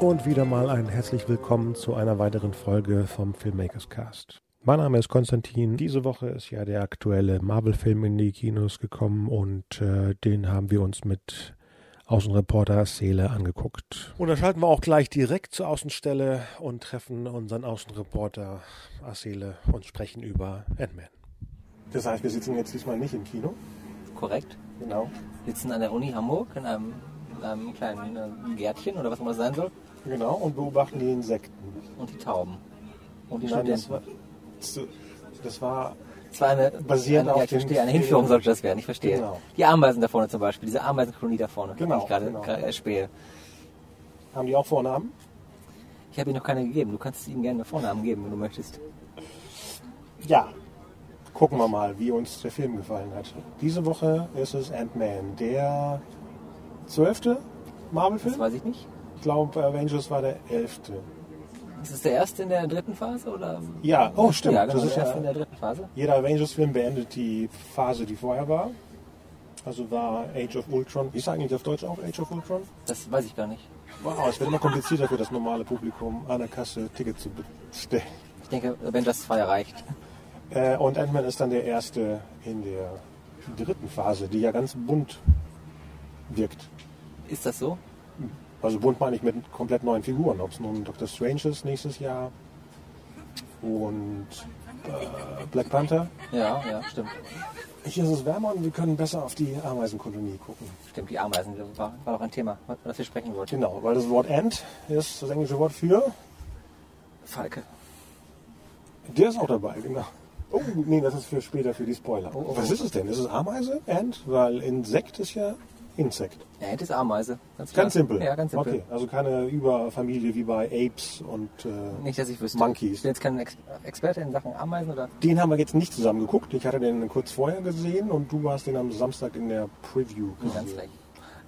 Und wieder mal ein herzlich willkommen zu einer weiteren Folge vom Filmmakers Cast. Mein Name ist Konstantin. Diese Woche ist ja der aktuelle Marvel-Film in die Kinos gekommen und äh, den haben wir uns mit Außenreporter Seele angeguckt. Und dann schalten wir auch gleich direkt zur Außenstelle und treffen unseren Außenreporter Asele und sprechen über Ant-Man. Das heißt, wir sitzen jetzt diesmal nicht im Kino? Korrekt. Genau. Wir sitzen an der Uni Hamburg in einem, in einem kleinen äh, Gärtchen oder was immer das sein soll. Genau, und beobachten die Insekten. Und die Tauben. Und die Nein, das Studenten. war, das war Das war eine, basierend eine, auf ja, ich verstehe, eine. Hinführung sollte das werden, ich verstehe. Genau. Die Ameisen da vorne zum Beispiel, diese Ameisenkolonie da vorne, Genau, die ich gerade genau. erspähe. haben die auch Vornamen? Ich habe ihnen noch keine gegeben. Du kannst ihnen gerne Vornamen geben, wenn du möchtest. Ja. Gucken wir mal, wie uns der Film gefallen hat. Diese Woche ist es Ant-Man, der zwölfte Das Marvel-Film. weiß ich nicht. Ich glaube, Avengers war der elfte. Ist es der erste in der dritten Phase? Oder? Ja, oh stimmt. Ja, genau, das ist der erste ja, in der dritten Phase. jeder Avengers-Film beendet die Phase, die vorher war. Also war Age of Ultron. Ist eigentlich auf Deutsch auch Age of Ultron? Das weiß ich gar nicht. Wow, es wird immer komplizierter für das normale Publikum, an der Kasse Ticket zu bestellen. Ich denke, wenn das 2 reicht. Äh, und Ant-Man ist dann der erste in der dritten Phase, die ja ganz bunt wirkt. Ist das so? Also bunt meine ich mit komplett neuen Figuren. Ob es nun Doctor Strange ist nächstes Jahr und äh, Black Panther. Ja, ja, stimmt. Hier ist es wärmer und wir können besser auf die Ameisenkolonie gucken. Stimmt, die Ameisen, war, war auch ein Thema, über das wir sprechen wollten. Genau, weil das Wort Ant ist das englische Wort für. Falke. Der ist auch dabei, genau. Oh, nee, das ist für später für die Spoiler. Oh, oh, Was ist es denn? Ist es Ameise? Ant? Weil Insekt ist ja Insekt. Ja, Ant ist Ameise. Ganz. Ganz simpel. Ja, ganz simpel. Okay, also keine Überfamilie wie bei Apes und äh, Nicht, dass ich wüsste. Monkeys. Ich bin jetzt kein Ex Experte in Sachen Ameisen oder. Den haben wir jetzt nicht zusammen geguckt. Ich hatte den kurz vorher gesehen und du hast den am Samstag in der Preview Ganz gesehen. frech.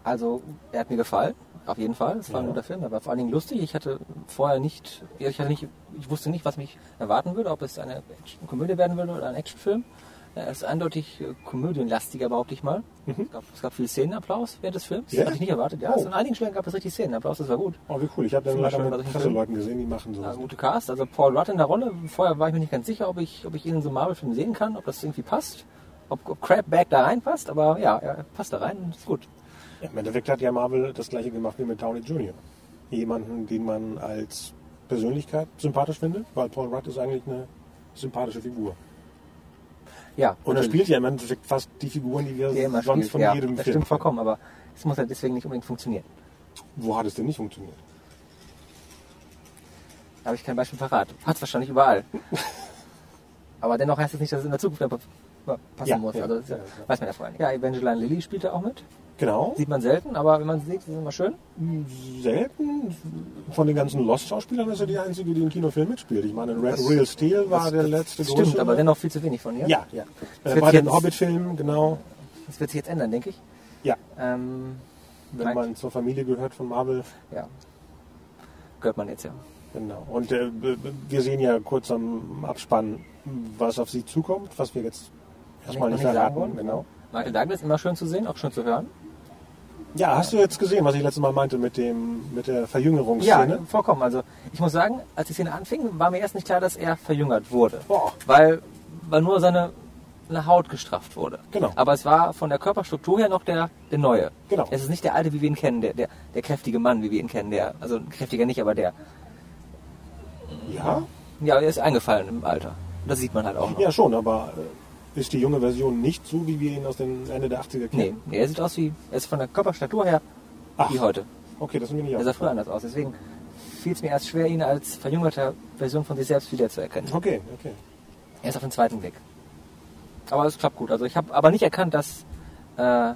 Also, er hat mir gefallen. Auf jeden Fall. Es war ein Ja. guter Film. Er war vor allen Dingen lustig. Ich hatte vorher nicht, ich hatte nicht, ich wusste nicht, was mich erwarten würde, ob es eine Action Komödie werden würde oder ein Actionfilm. Er ist eindeutig äh, komödienlastiger, behaupte ich mal. Es, gab, es gab viel Szenenapplaus während des Films. Mhm. Ja? Hatte ich nicht erwartet. Ja, Oh. also an einigen Stellen gab es richtig Szenenapplaus. Das war gut. Oh, wie cool. Ich habe leider Beispiel bei mit solchen Presseleuten gesehen, die machen Ja, sowas. gute Cast, also Paul Rudd in der Rolle. Vorher war ich mir nicht ganz sicher, ob ich, ob ich ihn in so einem Marvel-Film sehen kann, ob das irgendwie passt. Ob, ob Crabback da reinpasst, aber ja, er passt da rein und ist gut. Im Endeffekt hat ja Marvel das gleiche gemacht wie mit Downey Jr. Jemanden, den man als Persönlichkeit sympathisch findet, weil Paul Rudd ist eigentlich eine sympathische Figur. Ja, Und er spielt ja im Endeffekt fast die Figuren, die wir immer sonst spielt. von ja, jedem das Film stimmt vollkommen, aber es muss halt deswegen nicht unbedingt funktionieren. Wo hat es denn nicht funktioniert? Da habe ich kein Beispiel parat. Hat es wahrscheinlich überall. aber dennoch heißt es nicht, dass es in der Zukunft passen Ja, muss. ja, also das ja, weiß man ja vorher nicht. Ja, Evangeline Lilly spielt da auch mit. Genau. Sieht man selten, aber wenn man sie sieht, ist es immer schön. Selten. Von den ganzen Lost-Schauspielern ist er die einzige, die im Kinofilm mitspielt. Ich meine, Red Das- Real Steel war der letzte Stimmt, größere. aber dennoch viel zu wenig von ihr. Ja, ja. Das Äh, bei den Hobbit-Filmen, genau. Das wird sich jetzt ändern, denke ich. Ja. Ähm, Wenn man zur Familie gehört von Marvel. ja. Gehört man jetzt ja. Genau. Und äh, wir sehen ja kurz am Abspann, was auf sie zukommt, was wir jetzt erstmal nicht sagen verraten. wollen. Genau. Michael Douglas immer schön zu sehen, auch schön zu hören. Ja, hast du jetzt gesehen, was ich letztes Mal meinte mit dem mit der Verjüngerungsszene? Ja, vollkommen. Also ich muss sagen, als die Szene anfing, war mir erst nicht klar, dass er verjüngert wurde. Boah. Weil, weil nur seine, seine Haut gestrafft wurde. Genau. Aber es war von der Körperstruktur her noch der, der neue. Genau. Es ist nicht der alte, wie wir ihn kennen, der, der, der kräftige Mann, wie wir ihn kennen. Der, also kräftiger nicht, aber der. Ja? Ja, er ist eingefallen im Alter. Das sieht man halt auch noch. Ja, schon, aber äh, ist die junge Version nicht so, wie wir ihn aus den Ende der 80er Nee, kennen? nee, er sieht aus wie, er ist von der Körperstatur her Ach. wie heute. Okay, das ist mir nicht Er sah früher anders aus. Deswegen fiel es mir erst schwer, ihn als verjüngerte Version von sich selbst wiederzuerkennen. Okay, okay. Er ist auf dem zweiten Weg. Aber es klappt gut. Also ich habe aber nicht erkannt, dass, äh,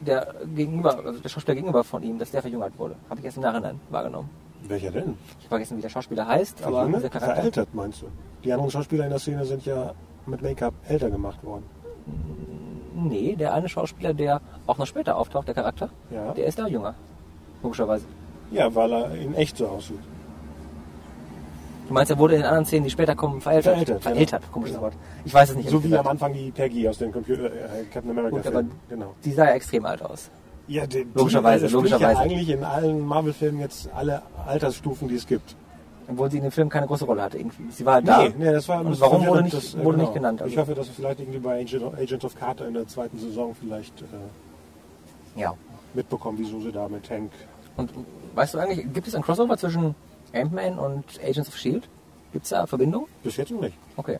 der gegenüber, also der Schauspieler gegenüber von ihm, dass der verjüngert wurde. Habe ich erst im Nachhinein wahrgenommen. Welcher denn? Ich habe vergessen, wie der Schauspieler heißt, aber Junge? dieser Charakter. Veraltet, meinst du? Die anderen Schauspieler in der Szene sind ja mit Make-up älter gemacht worden. Nee, der eine Schauspieler, der auch noch später auftaucht, der Charakter, Ja. der ist da jünger. Logischerweise. Ja, weil er in echt so aussieht. Du meinst, er wurde in den anderen Szenen, die später kommen, verältert? Verältert, Verältert, genau. komisches. Wort. Ich weiß es nicht. So wie gesagt. am Anfang die Peggy aus dem Computer, äh, Captain America Gut, aber. Genau. Die sah ja extrem alt aus. Ja, die, Logischerweise, die logischerweise. Ja eigentlich in allen Marvel-Filmen jetzt alle Altersstufen, die es gibt. Obwohl sie in dem Film keine große Rolle hatte irgendwie. Sie war halt da. Nee, nee, das war Und warum wurde nicht, das, wurde genau. nicht genannt? Also, Ich hoffe, dass es vielleicht irgendwie bei Agent, Agents of Carter in der zweiten Saison vielleicht äh, ja. mitbekommen, wieso sie da mit Hank. Und weißt du eigentlich, gibt es ein Crossover zwischen Ant-Man und Agents of S.H.I.E.L.D.? Gibt es da Verbindung? Bis jetzt noch nicht. Okay.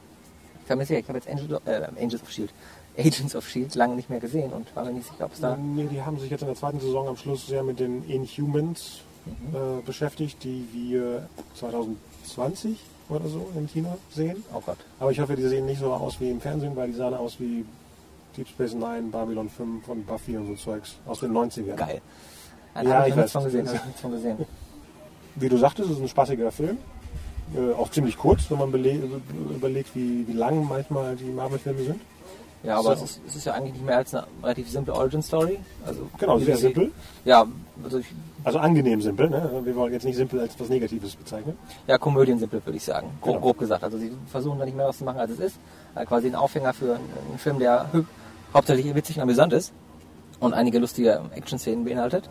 Ich habe jetzt, ich habe jetzt Angel, äh, Angels of S.H.I.E.L.D., Agents of S.H.I.E.L.D. lange nicht mehr gesehen und war mir nicht sicher, ob es da... Nee, die haben sich jetzt in der zweiten Saison am Schluss sehr mit den Inhumans. Äh, beschäftigt, die wir 2020 oder so im Kino sehen. Oh Gott. Aber ich hoffe, die sehen nicht so aus wie im Fernsehen, weil die sahen aus wie Deep Space Nine, Babylon 5 und Buffy und so Zeugs aus den 90ern. Geil. Da Ja, habe ich ich nichts weiß. von gesehen. Hab ich nichts von gesehen. Wie du sagtest, es ist ein spaßiger Film. Äh, auch ziemlich kurz, wenn man überlegt, wie, wie lang manchmal die Marvel-Filme sind. Ja, aber So. es, ist, es ist ja eigentlich nicht mehr als eine relativ simple Origin-Story. Also, Genau, sehr simpel. Ja, also ich, Also angenehm simpel. Ne? Wir wollen jetzt nicht simpel als was Negatives bezeichnen. ja, Komödien-simpel, würde ich sagen. Grob, Genau. grob gesagt. Also sie versuchen da nicht mehr was zu machen, als es ist. Äh, quasi ein Aufhänger für einen Film, der hauptsächlich witzig und amüsant ist und einige lustige Action-Szenen beinhaltet.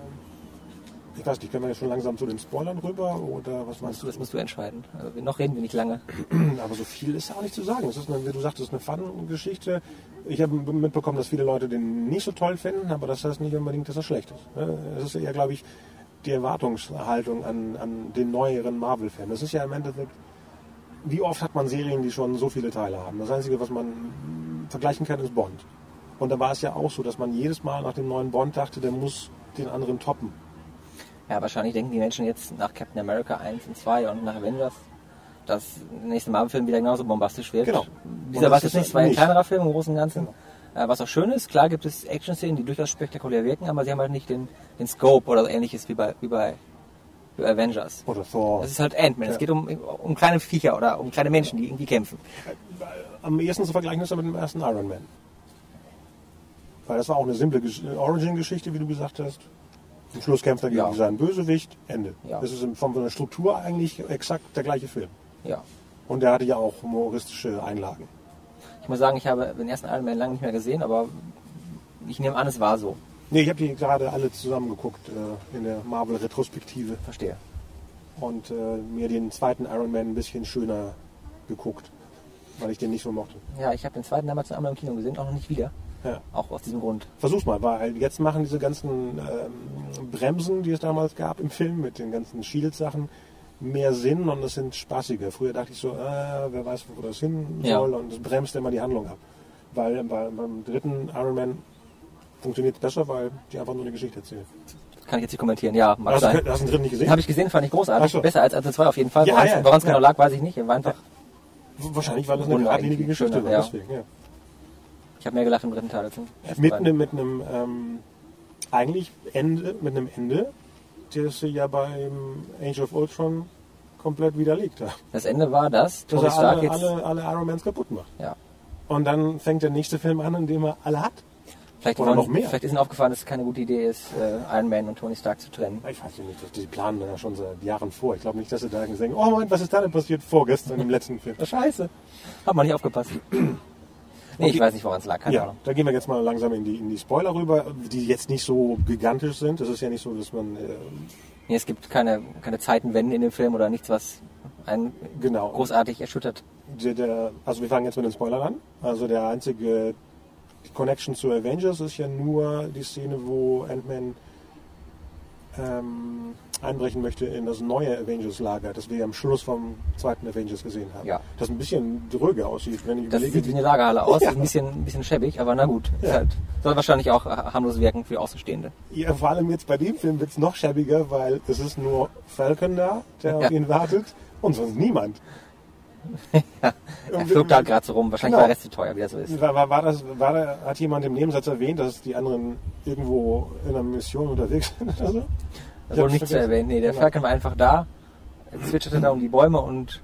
Ich weiß nicht, können wir jetzt schon langsam zu den Spoilern rüber oder was meinst du? das musst du entscheiden. Also, noch reden wir nicht lange. Aber so viel ist ja auch nicht zu sagen. Es ist, eine, wie du sagtest, eine Fun-Geschichte. Ich habe mitbekommen, dass viele Leute den nicht so toll finden, aber das heißt nicht unbedingt, dass er schlecht ist. Ne? Es ist eher, glaube ich, die Erwartungshaltung an, an den neueren Marvel-Film. Das ist ja im Endeffekt, wie oft hat man Serien, die schon so viele Teile haben? Das Einzige, was man vergleichen kann, ist Bond. Und da war es ja auch so, dass man jedes Mal nach dem neuen Bond dachte, der muss den anderen toppen. Ja, wahrscheinlich denken die Menschen jetzt nach Captain America 1 und 2 und nach Avengers, dass der nächste Marvel-Film wieder genauso bombastisch wird. Genau. Dieser war jetzt nicht, war ein kleinerer Film im Großen und Ganzen. Äh, was auch schön ist, klar gibt es Action-Szenen, die durchaus spektakulär wirken, aber sie haben halt nicht den, den Scope oder ähnliches wie bei, wie bei, wie bei Avengers. Oder Thor. Das ist halt Ant-Man. Es Ja. geht um, um kleine Viecher oder um kleine Menschen, die irgendwie kämpfen. am ehesten zu vergleichen ist er mit dem ersten Iron Man. Weil das war auch eine simple Gesch- Origin-Geschichte, wie du gesagt hast. Am Schluss kämpft er gegen Ja. seinen Bösewicht, Ende. Ja. Das ist in- von der Struktur eigentlich exakt der gleiche Film. Ja. Und der hatte ja auch humoristische Einlagen. Ich muss sagen, ich habe den ersten Iron Man lange nicht mehr gesehen, aber ich nehme an, es war so. Nee, ich habe die gerade alle zusammen geguckt äh, in der Marvel-Retrospektive Verstehe. und äh, mir den zweiten Iron Man ein bisschen schöner geguckt, weil ich den nicht so mochte. Ja, ich habe den zweiten damals einmal im Kino gesehen, auch noch nicht wieder. Ja. Auch aus diesem Grund. Versuch's mal, weil jetzt machen diese ganzen ähm, Bremsen, die es damals gab im Film, mit den ganzen Shield-Sachen, mehr Sinn und es sind spaßiger. Früher dachte ich so, äh, wer weiß, wo das hin Ja. soll und es bremst immer die Handlung ab. Weil bei, beim dritten Iron Man funktioniert es besser, weil die einfach nur eine Geschichte erzählen. Das kann ich jetzt nicht kommentieren. Ja, mag Hast, sein. du, hast du den dritten nicht gesehen? Habe ich gesehen, fand ich großartig. So. Besser als Episode 2 auf jeden Fall. Ja, Woran es ja, genau lag, weiß ich nicht. War einfach, Wahrscheinlich, weil das eine geradlinige. Geschichte war. ja. Deswegen, ja. Ich habe mehr gelacht im dritten Teil als im ersten Mit einem, mit einem ähm, eigentlich Ende, mit einem Ende, das sie ja beim Age of Ultron komplett widerlegt hat. Das Ende war das, Dass Tony Stark alle, jetzt... alle, alle Iron Mans kaputt macht. Ja. Und dann fängt der nächste Film an, in dem er alle hat. Vielleicht, Oder noch mehr. vielleicht ist ihnen aufgefallen, dass es keine gute Idee ist, äh, Iron Man und Tony Stark zu trennen. Ich weiß nicht, die planen ja schon seit Jahren vor. Ich glaube nicht, dass sie da denken, oh Moment, was ist da denn passiert vorgestern im letzten Film? Scheiße. Hat man nicht aufgepasst. nee, ich Okay. weiß nicht, woran es lag. Keine Ja, Ahnung. da gehen wir jetzt mal langsam in die, in die Spoiler rüber, die jetzt nicht so gigantisch sind. Es ist ja nicht so, dass man, äh, Nee, es gibt keine, keine Zeitenwenden in dem Film oder nichts, was einen genau, großartig erschüttert. der, der, also wir fangen jetzt mit den Spoilern an. Also der einzige Connection zu Avengers ist ja nur die Szene, wo Ant-Man ähm, einbrechen möchte in das neue Avengers-Lager, das wir am Schluss vom zweiten Avengers gesehen haben. Ja. Das ein bisschen dröge aussieht, wenn ich Das überlege. sieht wie eine Lagerhalle aus, Ja. ein bisschen, ein bisschen schäbig, aber na gut. Ja. halt, soll wahrscheinlich auch äh, harmlos wirken für Außenstehende. Ja, vor allem jetzt bei dem Film wird es noch schäbiger, weil es ist nur Falcon da, der auf ihn wartet und sonst niemand. Er flog da gerade so rum. Wahrscheinlich Genau. war der Rest zu teuer, wie das so ist. War, war, war das, war da, hat jemand im Nebensatz erwähnt, dass die anderen irgendwo in einer Mission unterwegs sind oder so? Das wurde nicht zu erwähnen. Nee, der Genau. Falcon war einfach da, er zwitscherte da um die Bäume und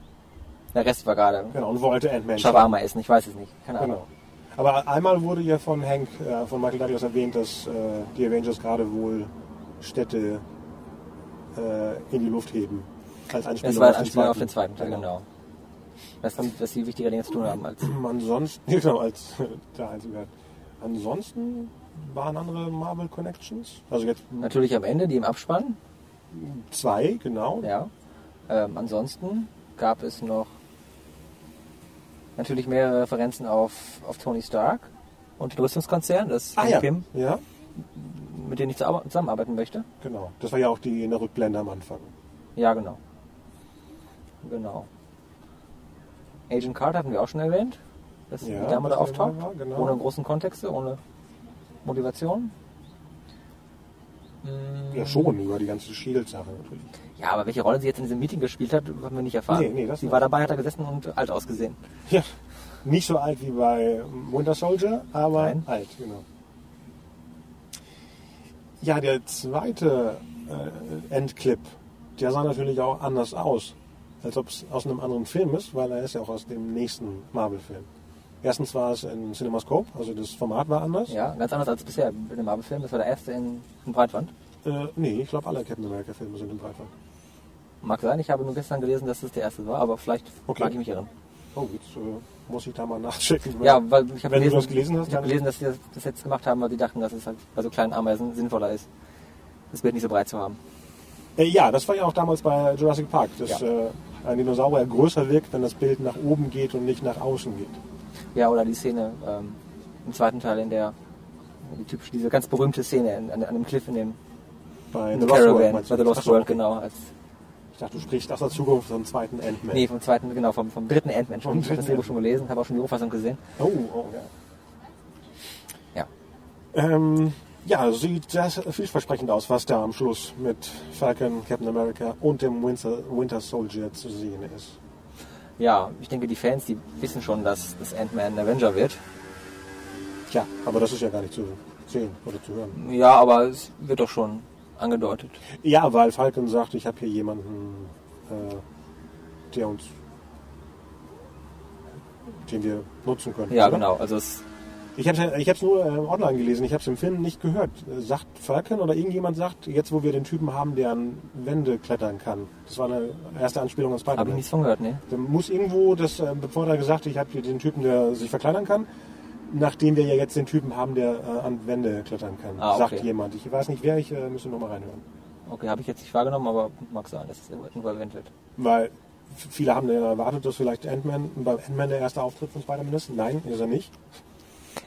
der Rest war gerade Genau, und wollte Ant-Man. Shawarma essen. Ich weiß es nicht. Keine Ahnung. Genau. Aber einmal wurde ja von Hank, äh, von Michael Douglas erwähnt, dass äh, die Avengers gerade wohl Städte äh, in die Luft heben. Als Anspielung Das war den Anspielung auf den zweiten. zweiten Teil, genau. Das ist, dass sie wichtiger Dinge zu tun haben als. Ansonsten, genau, als der einzige. hat. Ansonsten waren andere Marvel Connections. Also jetzt Natürlich am Ende, die im Abspann. zwei, genau. Ja. Ähm, ansonsten gab es noch natürlich mehrere Referenzen auf, auf Tony Stark und den Rüstungskonzern, das Ah ja. Pym, Ja, mit dem ich zusammen- zusammenarbeiten möchte. genau. Das war ja auch die in der Rückblende am Anfang. Ja, genau. Genau. Agent Carter hatten wir auch schon erwähnt, dass die Ja, Dame da auftaucht, war, genau. ohne großen Kontexte, ohne Motivation. Mm, Ja, schon, über die ganze Shield-Sache natürlich. Ja, aber welche Rolle sie jetzt in diesem Meeting gespielt hat, haben wir nicht erfahren. Nee, nee, das sie war dabei, hat da gesessen und alt ausgesehen. Ja, nicht so alt wie bei Winter Soldier, aber Nein. alt, genau. Ja, der zweite äh, Endclip, der sah natürlich auch anders aus, als ob es aus einem anderen Film ist, weil er ist ja auch aus dem nächsten Marvel-Film. Erstens war es in CinemaScope, also das Format war anders. Ja, ganz anders als bisher in dem Marvel-Film. Das war der erste in, in Breitband. Äh, nee, ich glaube alle Captain America-Filme sind im Breitband. Mag sein, ich habe nur gestern gelesen, dass es der erste war, aber vielleicht Okay. mag ich mich irren. Oh, jetzt äh, muss ich da mal nachchecken. Ja, weil ich habe Wenn du gelesen, das gelesen hast, ich habe dann- gelesen, dass sie das, das jetzt gemacht haben, weil sie dachten, dass es halt bei so kleinen Ameisen sinnvoller ist, das Bild nicht so breit zu haben. Äh, ja, das war ja auch damals bei Jurassic Park, dass Ja. äh, ein Dinosaurier größer wirkt, wenn das Bild nach oben geht und nicht nach außen geht. Ja, oder die Szene ähm, im zweiten Teil, in der die typische, diese ganz berühmte Szene an, an dem Cliff in dem Bei in The Lost World, Caravan, meinst bei? The Lost World, genau. Ich dachte, du sprichst aus der Zukunft vom zweiten Ant-Man. nee, vom zweiten, genau, vom, vom dritten schon. Vom Ich habe das Drehbuch schon gelesen, habe auch schon die Rohfassung gesehen. Oh, oh, ja. Ja. Ähm, ja, also sieht sehr vielversprechend aus, was da am Schluss mit Falcon, Captain America und dem Winter, Winter Soldier zu sehen ist. Ja, ich denke, die Fans, die wissen schon, dass das Ant-Man ein Avenger wird. Tja, aber das ist ja gar nicht zu sehen oder zu hören. Ja, aber es wird doch schon angedeutet. Ja, weil Falcon sagt, ich habe hier jemanden, äh, der uns, den wir nutzen können. Ja, oder? genau. Also es, Ich habe es ich hab's nur äh, online gelesen, ich habe es im Film nicht gehört. Äh, Sagt Falcon oder irgendjemand sagt, jetzt wo wir den Typen haben, der an Wände klettern kann. Das war eine erste Anspielung an habe ich Spider-Man. nichts von gehört, ne? Da muss irgendwo, das, äh, bevor er gesagt hat, ich habe hier den Typen, der sich verkleinern kann, nachdem wir ja jetzt den Typen haben, der äh, an Wände klettern kann. Ah, okay. Sagt jemand. Ich weiß nicht wer, ich äh, müsste nochmal reinhören. Okay, habe ich jetzt nicht wahrgenommen, aber mag sein, dass es irgendwo erwähnt wird. Weil viele haben ja erwartet, dass vielleicht Ant-Man, bei Ant-Man der erste Auftritt von Spider-Man ist. Nein, ist er nicht.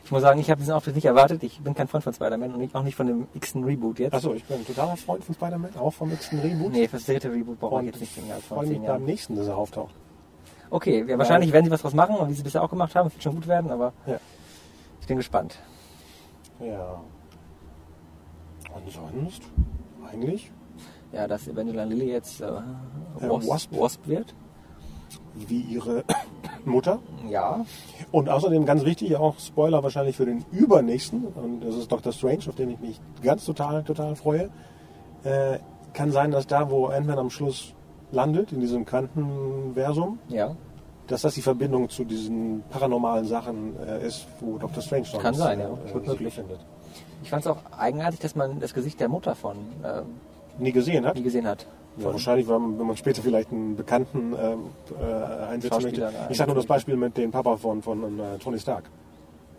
Ich muss sagen, ich habe diesen Auftritt nicht erwartet. Ich bin kein Freund von Spider-Man und auch nicht von dem x-ten Reboot jetzt. Achso, ich bin ein totaler Freund von Spider-Man, auch vom nächsten Reboot. Nee, fürs dritte Reboot brauche ich Und jetzt nicht als freue mich beim nächsten, dass er auftaucht. Okay, ja, wahrscheinlich werden sie was draus machen und wie sie bisher auch gemacht haben, es wird schon gut werden, aber Ja. ich bin gespannt. Ja. Und sonst? Eigentlich? Ja, dass Evangeline Lilly jetzt äh, Äh, Wasp, Wasp. Wasp wird. Wie ihre Mutter. Ja, Und außerdem ganz wichtig, auch Spoiler wahrscheinlich für den übernächsten, und das ist Doctor Strange, auf den ich mich ganz total, total freue. Äh, kann sein, dass da, wo Ant-Man am Schluss landet, in diesem Quantenversum, ja. dass das die Verbindung zu diesen paranormalen Sachen äh, ist, wo Dr. Strange sonst Kann sein, ja. äh, Gut möglich. befindet. Ich fand es auch eigenartig, dass man das Gesicht der Mutter von äh, Nie gesehen hat. nie gesehen hat. Ja, wahrscheinlich, wenn man, wenn man später vielleicht einen Bekannten ähm, äh, einsetzen möchte. Ich sage nur das Beispiel mit dem Papa von, von äh, Tony Stark.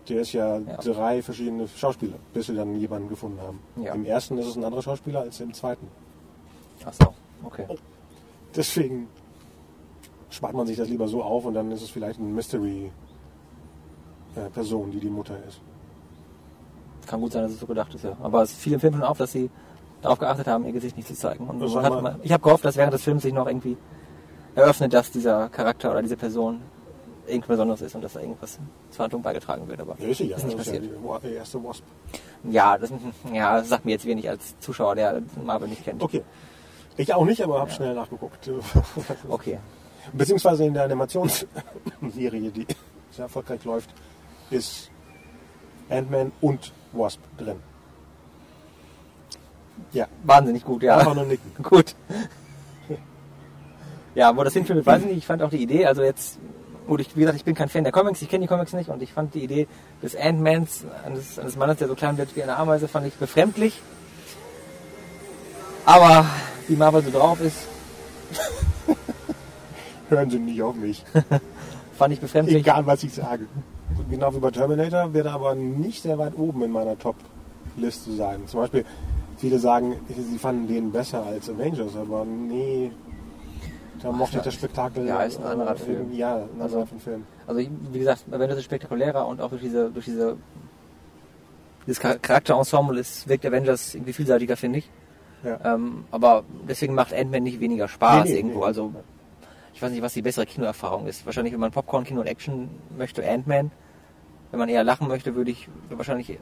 Der ist ja, Ja. drei verschiedene Schauspieler, bis sie dann jemanden gefunden haben. Ja. Im ersten ist es ein anderer Schauspieler als im zweiten. Ach so, okay. Deswegen spart man sich das lieber so auf und dann ist es vielleicht eine Mystery-Person, die die Mutter ist. Kann gut sein, dass es so gedacht ist, ja. Aber es fiel im Film schon auf, dass sie darauf geachtet haben, ihr Gesicht nicht zu zeigen. Und man sag hat, mal- ich habe gehofft, dass während des Films sich noch irgendwie eröffnet, dass dieser Charakter oder diese Person irgendwas Besonderes ist und dass da irgendwas zur Handlung beigetragen wird. Aber Ja, ist ja. ist nicht Das ist ja passiert. die erste Wasp. Ja, das, ja, das sagt mir jetzt wenig als Zuschauer, der Marvel nicht kennt. Okay. Ich auch nicht, aber habe schnell nachgeguckt. Okay. Beziehungsweise in der Animationsserie, die sehr erfolgreich läuft, ist Ant-Man und Wasp drin. Ja, Wahnsinnig gut, ja. einfach nur nicken. Gut. Ja, wo das hinführt, weiß ich nicht. Ich fand auch die Idee, also jetzt, gut, ich, wie gesagt, ich bin kein Fan der Comics, ich kenne die Comics nicht und ich fand die Idee des Ant-Mans, eines, eines Mannes, der so klein wird wie eine Ameise, fand ich befremdlich. Aber wie Marvel so drauf ist, Hören Sie nicht auf mich. fand ich befremdlich. Egal, was ich sage. Genau wie bei Terminator wird er aber nicht sehr weit oben in meiner Top-Liste sein. Zum Beispiel, viele sagen, sie fanden den besser als Avengers, aber nee, da mochte ich das Spektakel. Ja, ist ein anderer äh, Film. Ja, ein Also- anderer Film. Also wie gesagt, Avengers ist spektakulärer und auch durch diese, durch diese dieses Char- Charakterensemble ist, wirkt Avengers irgendwie vielseitiger, finde ich. Ja. Ähm, aber deswegen macht Ant-Man nicht weniger Spaß Nee, nee, irgendwo. nee. Also ich weiß nicht, was die bessere Kinoerfahrung ist. Wahrscheinlich, wenn man Popcorn-Kino und Action möchte, Ant-Man. Wenn man eher lachen möchte, würde ich wahrscheinlich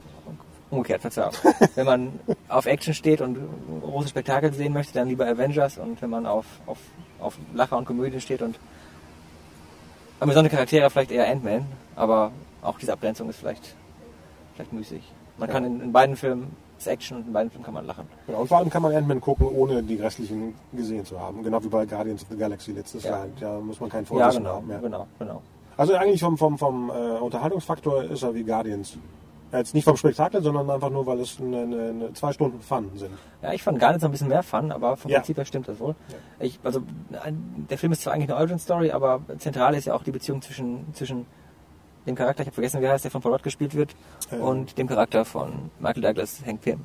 umgekehrt Verzeihung. wenn man auf Action steht und große Spektakel sehen möchte, dann lieber Avengers. Und wenn man auf, auf, auf Lacher und Komödien steht und amüsante Charaktere, vielleicht eher Ant-Man. Aber auch diese Abgrenzung ist vielleicht, vielleicht müßig. Man Ja. kann in, in beiden Filmen ist Action und in beiden Filmen kann man lachen. Genau. Und vor allem kann man Ant-Man gucken, ohne die restlichen gesehen zu haben. Genau wie bei Guardians of the Galaxy letztes Ja. Jahr. Da muss man kein Ja, Vorwissen genau, haben. Ja. genau, genau. Also eigentlich vom, vom, vom äh, Unterhaltungsfaktor ist er wie Guardians. Jetzt nicht vom Spektakel, sondern einfach nur, weil es eine, eine, zwei Stunden Fun sind. Ja, ich fand gar nicht so ein bisschen mehr Fun, aber vom Ja. Prinzip her stimmt das wohl. Ich, also, der Film ist zwar eigentlich eine Origin-Story, aber zentral ist ja auch die Beziehung zwischen, zwischen dem Charakter, ich habe vergessen, wie er heißt, der von Paul Rudd gespielt wird, Ähm. und dem Charakter von Michael Douglas, Hank Pym.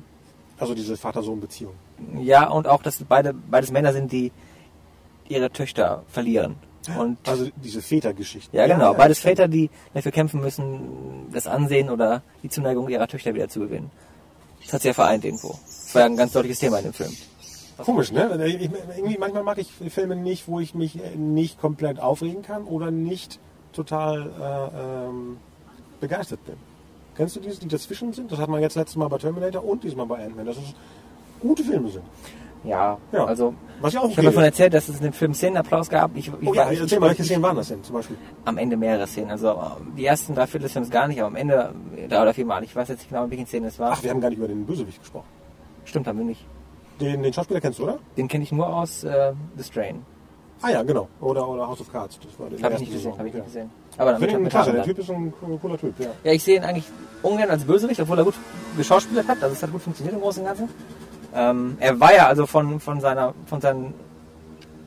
Also diese Vater-Sohn-Beziehung. Ja, und auch, dass beide, beides Männer sind, die ihre Töchter verlieren. Und Also diese Vätergeschichte. ja, genau, beides Väter, die dafür kämpfen müssen, das Ansehen oder die Zuneigung ihrer Töchter wieder zu gewinnen. Das hat sie ja vereint irgendwo. Das war ja ein ganz deutliches Thema in dem Film. Komisch, ne? Ich, irgendwie manchmal mag ich Filme nicht, wo ich mich nicht komplett aufregen kann oder nicht total äh, ähm, begeistert bin. Kennst du diese, die dazwischen sind? Das hat man jetzt letztes Mal bei Terminator und diesmal bei Ant-Man. Dass es gute Filme sind. Ja, Ja. also Was ja auch ich habe davon erzählt, dass es in dem Film Szenenapplaus gab. Ich, ich, Oh ja, ich, erzähl mal, welche Szenen waren das denn zum Beispiel? am Ende mehrere Szenen. Also die ersten drei Viertel des Films gar nicht, aber am Ende drei oder vier Mal. Ich weiß jetzt nicht genau, in welchen Szenen es war. Ach, wir haben gar nicht über den Bösewicht gesprochen. Stimmt, haben wir nicht. Den, den Schauspieler kennst du, oder? Den kenne ich nur aus äh, The Strain. Ah ja, genau. Oder, oder House of Cards. Das war der Habe ich nicht gesehen, habe ich nicht gesehen. Aber dann Ich finde ihn klasse. Der Typ ist ein cooler Typ, ja. Ja, ich sehe ihn eigentlich ungern als Bösewicht, obwohl er gut geschauspielert hat. Also es hat gut funktioniert im Großen und Ganzen. Ähm, er war ja also von, von, seiner, von, seinen,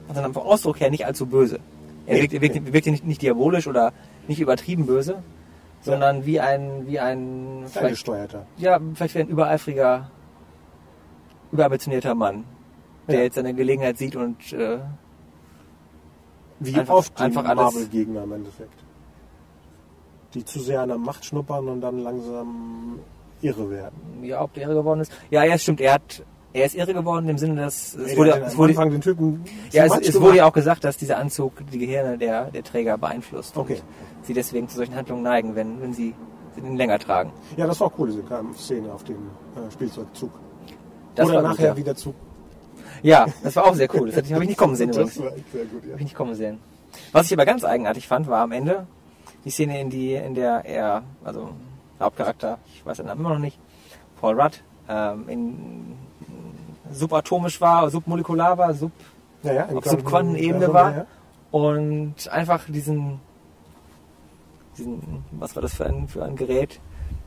von seinem Ausdruck her nicht allzu böse. Er Nee, wirkt, er wirkt, wirkte nicht, nicht diabolisch oder nicht übertrieben böse, sondern wie ein, wie ein Ferngesteuerter. ja, vielleicht wie ein übereifriger, überambitionierter Mann, der Ja. jetzt seine Gelegenheit sieht und äh, Wie Einfach- oft die einfach alles- Marvel-Gegner im Endeffekt. Die zu sehr an der Macht schnuppern und dann langsam irre werden. ja, ob der irre geworden ist. Ja, ja, stimmt. Er hat, er ist irre geworden im Sinne, dass es wurde, es wurde, Anfang den Typen Ja, es, es wurde ja auch gesagt, dass dieser Anzug die Gehirne der, der Träger beeinflusst. Okay. Und sie deswegen zu solchen Handlungen neigen, wenn, wenn sie ihn länger tragen. Ja, das war auch cool, diese Szene auf dem äh, Spielzeugzug. Das Oder war gut, nachher ja. wieder zu. Ja, das war auch sehr cool. Das habe ich nicht kommen sehen. Das war echt sehr gut, ja. Habe ich nicht kommen sehen. Was ich aber ganz eigenartig fand, war am Ende die Szene, in, die, in der er, also Hauptcharakter, ich weiß den Namen immer noch nicht, Paul Rudd, ähm, in subatomisch war, submolekular war, sub, Ja, ja, auf Quanten- Subquantenebene war. ja, und einfach diesen, diesen, was war das für ein, für ein Gerät?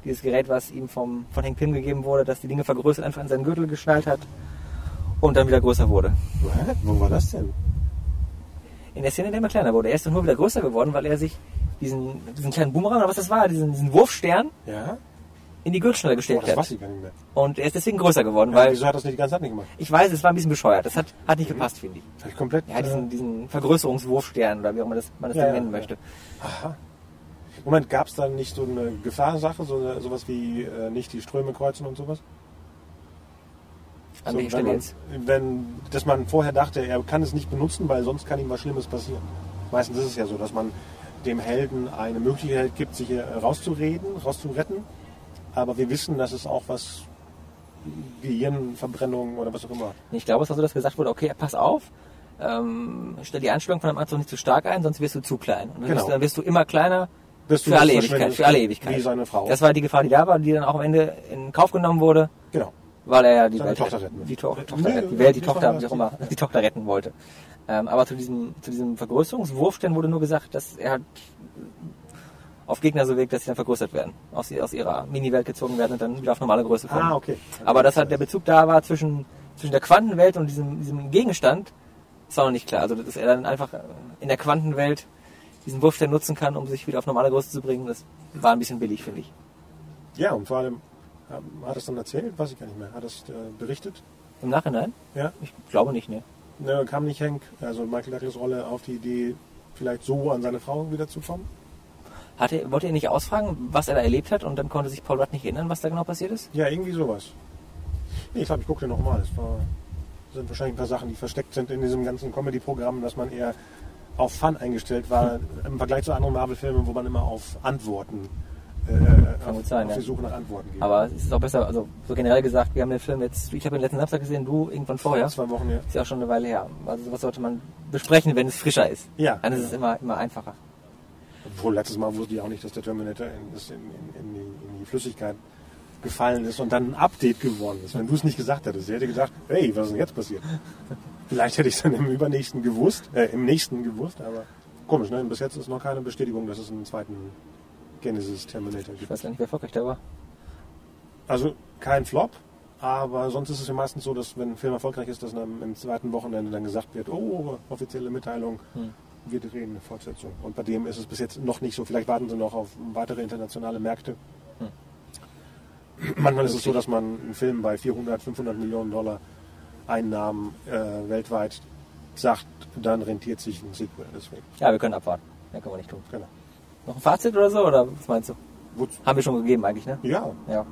Dieses Gerät, was ihm vom, von Hank Pym gegeben wurde, das die Dinge vergrößert, einfach in seinen Gürtel geschnallt hat und dann wieder größer wurde. Hä? Wo war das denn? In der Szene, in der er immer kleiner wurde. Er ist dann nur wieder größer geworden, weil er sich diesen, diesen kleinen Boomerang oder was das war, diesen, diesen Wurfstern Ja? In die Gürtelschnalle Oh, gesteckt das hat. weiß ich gar nicht mehr. Und er ist deswegen größer geworden, Ja, weil wieso hat das nicht die ganze Zeit nicht gemacht? ich weiß, es war ein bisschen bescheuert. Das hat, hat nicht gepasst, finde ich. Vielleicht komplett. Ja, diesen, äh, diesen Vergrößerungswurfstern oder wie auch immer das, man das Ja, ja, nennen ja. möchte. aha. Moment, gab es da nicht so eine Gefahrsache, so eine, sowas wie äh, nicht die Ströme kreuzen und sowas? An so, welcher Stelle man, jetzt? Wenn, dass man vorher dachte, er kann es nicht benutzen, weil sonst kann ihm was Schlimmes passieren. Meistens ist es ja so, dass man dem Helden eine Möglichkeit gibt, sich hier rauszureden, rauszuretten. Aber wir wissen, dass es auch was Gehirnverbrennung oder was auch immer. Ich glaube, es war so, dass gesagt wurde, okay, pass auf, ähm, stell die Anstellung von einem Anzug nicht zu stark ein, sonst wirst du zu klein. Und dann, Genau. wirst, du, dann wirst du immer kleiner du für alle Ewigkeit. Für alle Ewigkeit. Wie seine Frau. Das war die Gefahr, die da war, die dann auch am Ende in Kauf genommen wurde, genau. weil er ja die Welt Tochter retten. Die, to Nee, Tochter retten, die nee, Welt, die die Tochter, wie auch immer, die Tochter retten wollte. Ähm, aber zu diesem, zu diesem Vergrößerungswurfstern wurde nur gesagt, dass er auf Gegner so wirkt, dass sie dann vergrößert werden, aus, aus ihrer Mini-Welt gezogen werden und dann wieder auf normale Größe kommen. Ah, okay. Aber dass halt der Bezug da war zwischen, zwischen der Quantenwelt und diesem, diesem Gegenstand, ist auch noch nicht klar. Also, dass er dann einfach in der Quantenwelt diesen Wurfstern nutzen kann, um sich wieder auf normale Größe zu bringen, das war ein bisschen billig, finde ich. Ja, und vor allem, ähm, hat es dann erzählt? Weiß ich gar nicht mehr. Hat es äh, berichtet? Im Nachhinein? Ja. Ich glaube nicht, ne. Ne, kam nicht Hank, also Michael Douglas Rolle, auf die Idee, vielleicht so an seine Frau wieder zu kommen? Hat er, wollte er nicht ausfragen, was er da erlebt hat und dann konnte sich Paul Rudd nicht erinnern, was da genau passiert ist? Ja, irgendwie sowas. Nee, ich glaube, ich guckte nochmal. Es war, sind wahrscheinlich ein paar Sachen, die versteckt sind in diesem ganzen Comedy-Programm, dass man eher auf Fun eingestellt war, im Vergleich zu anderen Marvel-Filmen, wo man immer auf Antworten, äh, auf, gut sein, auf ja. die Suche nach Antworten geht. Aber es ist auch besser, also so generell gesagt, wir haben den Film jetzt, ich habe ihn letzten Samstag gesehen, du irgendwann vorher. zwei Wochen her. Ist ja auch schon eine Weile her. Also sowas sollte man besprechen, wenn es frischer ist. Ja. Dann ist es immer, immer einfacher. Obwohl letztes Mal wusste ich auch nicht, dass der Terminator in, in, in, die, in die Flüssigkeit gefallen ist und dann ein Update geworden ist. Wenn du es nicht gesagt hättest, ich hätte gedacht, hey, was ist denn jetzt passiert? Vielleicht hätte ich es dann im übernächsten gewusst, äh, im nächsten gewusst, aber komisch, ne? Bis jetzt ist noch keine Bestätigung, dass es einen zweiten Genesis Terminator Ich gibt. weiß gar nicht, wer erfolgreich da war. Also kein Flop, aber sonst ist es ja meistens so, dass wenn ein Film erfolgreich ist, dass dann im zweiten Wochenende dann gesagt wird, oh, offizielle Mitteilung, Hm. Wir drehen eine Fortsetzung. Und bei dem ist es bis jetzt noch nicht so. Vielleicht warten sie noch auf weitere internationale Märkte. Hm. Manchmal ist es so, dass man einen Film bei 400, 500 Millionen Dollar Einnahmen äh, weltweit sagt, dann rentiert sich ein Sequel. Deswegen, Ja, wir können abwarten. Mehr können wir nicht tun. genau. Noch ein Fazit oder so? Oder was meinst du? Wozu? Haben wir schon gegeben eigentlich, ne? Ja, Ja.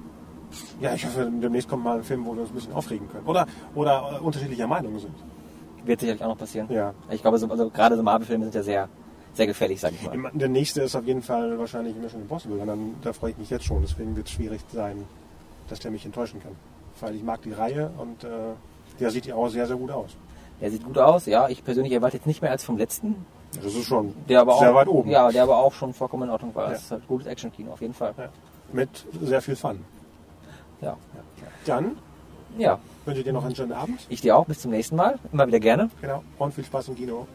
ja, ich hoffe, demnächst kommt mal ein Film, wo wir uns ein bisschen aufregen können. Oder, oder äh, unterschiedlicher Meinung sind. Wird sicherlich auch noch passieren. Ja. Ich glaube, so, also gerade so Marvel-Filme sind ja sehr, sehr gefährlich, sag ich mal. Der nächste ist auf jeden Fall wahrscheinlich Mission Impossible. Und dann, da freue ich mich jetzt schon. Deswegen wird es schwierig sein, dass der mich enttäuschen kann. Weil ich mag die Reihe und äh, der sieht ja auch sehr, sehr gut aus. Der sieht gut aus, ja. Ich persönlich erwarte jetzt nicht mehr als vom letzten. Das ist schon Der aber sehr auch, weit oben. Ja, der aber auch schon vollkommen in Ordnung war. Ja. Das ist halt gutes Action-Kino, auf jeden Fall. Ja. Mit sehr viel Fun. Ja. Dann ja. wünsche dir noch einen schönen Abend. Ich dir auch. Bis zum nächsten Mal. Immer wieder gerne. Genau. Und viel Spaß im Kino.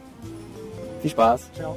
Viel Spaß. Ciao.